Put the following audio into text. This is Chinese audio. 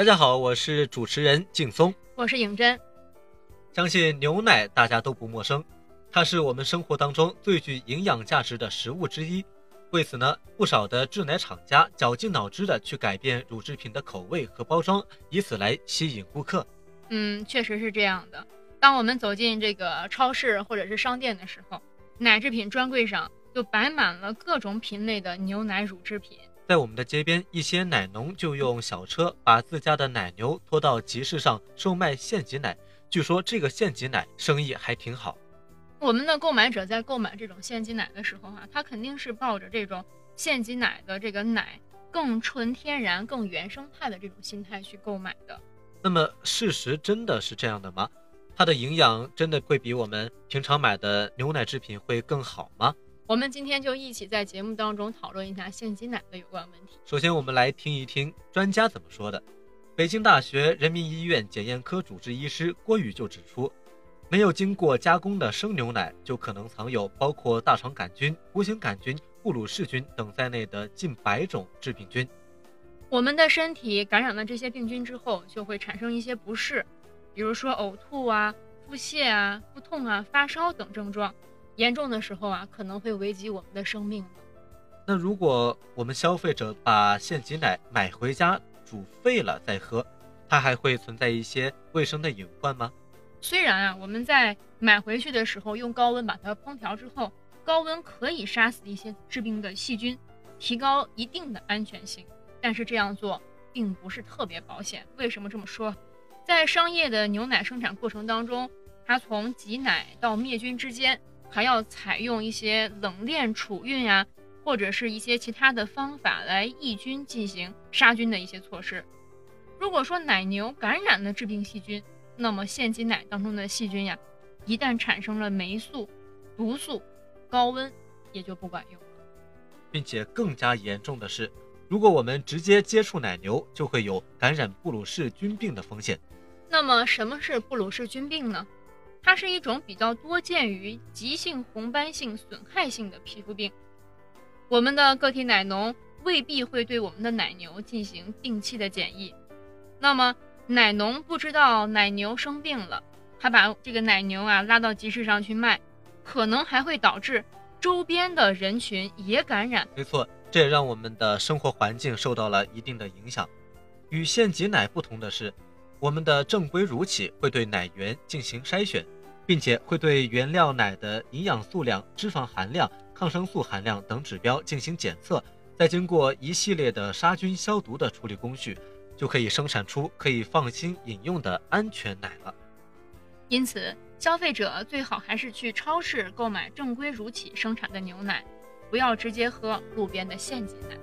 大家好，我是主持人劲松。我是颖真。相信牛奶大家都不陌生，它是我们生活当中最具营养价值的食物之一。为此呢，不少的制奶厂家绞尽脑汁的去改变乳制品的口味和包装，以此来吸引顾客。嗯，确实是这样的。当我们走进这个超市或者是商店的时候，奶制品专柜上就摆满了各种品类的牛奶乳制品。在我们的街边，一些奶农就用小车把自家的奶牛拖到集市上售卖现挤奶。据说这个现挤奶生意还挺好。我们的购买者在购买这种现挤奶的时候哈、他肯定是抱着这种现挤奶的这个奶更纯天然、更原生态的这种心态去购买的。那么事实真的是这样的吗？它的营养真的会比我们平常买的牛奶制品会更好吗？我们今天就一起在节目当中讨论一下现金奶的有关问题。首先，我们来听一听专家怎么说的。北京大学人民医院检验科主治医师郭宇就指出，没有经过加工的生牛奶就可能藏有包括大肠杆菌、弧形杆菌、布鲁氏菌等在内的近百种致病菌。我们的身体感染了这些病菌之后，就会产生一些不适，比如说呕吐啊、腹泻啊、腹痛啊、发烧等症状。严重的时候啊，可能会危及我们的生命的。那如果我们消费者把现挤奶买回家煮沸了再喝，它还会存在一些卫生的隐患吗？虽然啊，我们在买回去的时候用高温把它烹调之后，高温可以杀死一些致病的细菌，提高一定的安全性，但是这样做并不是特别保险。为什么这么说？在商业的牛奶生产过程当中，它从挤奶到灭菌之间，还要采用一些冷链储运呀、或者是一些其他的方法来抑菌进行杀菌的一些措施。如果说奶牛感染了致病细菌，那么现挤奶当中的细菌呀，一旦产生了霉素、毒素，高温也就不管用了。并且更加严重的是，如果我们直接接触奶牛，就会有感染布鲁氏菌病的风险。那么什么是布鲁氏菌病呢？它是一种比较多见于急性红斑性损害性的皮肤病。我们的个体奶农未必会对我们的奶牛进行定期的检疫，那么奶农不知道奶牛生病了，还把这个奶牛啊拉到集市上去卖，可能还会导致周边的人群也感染。没错，这也让我们的生活环境受到了一定的影响。与现挤奶不同的是，我们的正规乳企会对奶源进行筛选，并且会对原料奶的营养素量、脂肪含量、抗生素含量等指标进行检测，再经过一系列的杀菌消毒的处理工序，就可以生产出可以放心饮用的安全奶了。因此，消费者最好还是去超市购买正规乳企生产的牛奶，不要直接喝路边的现挤奶。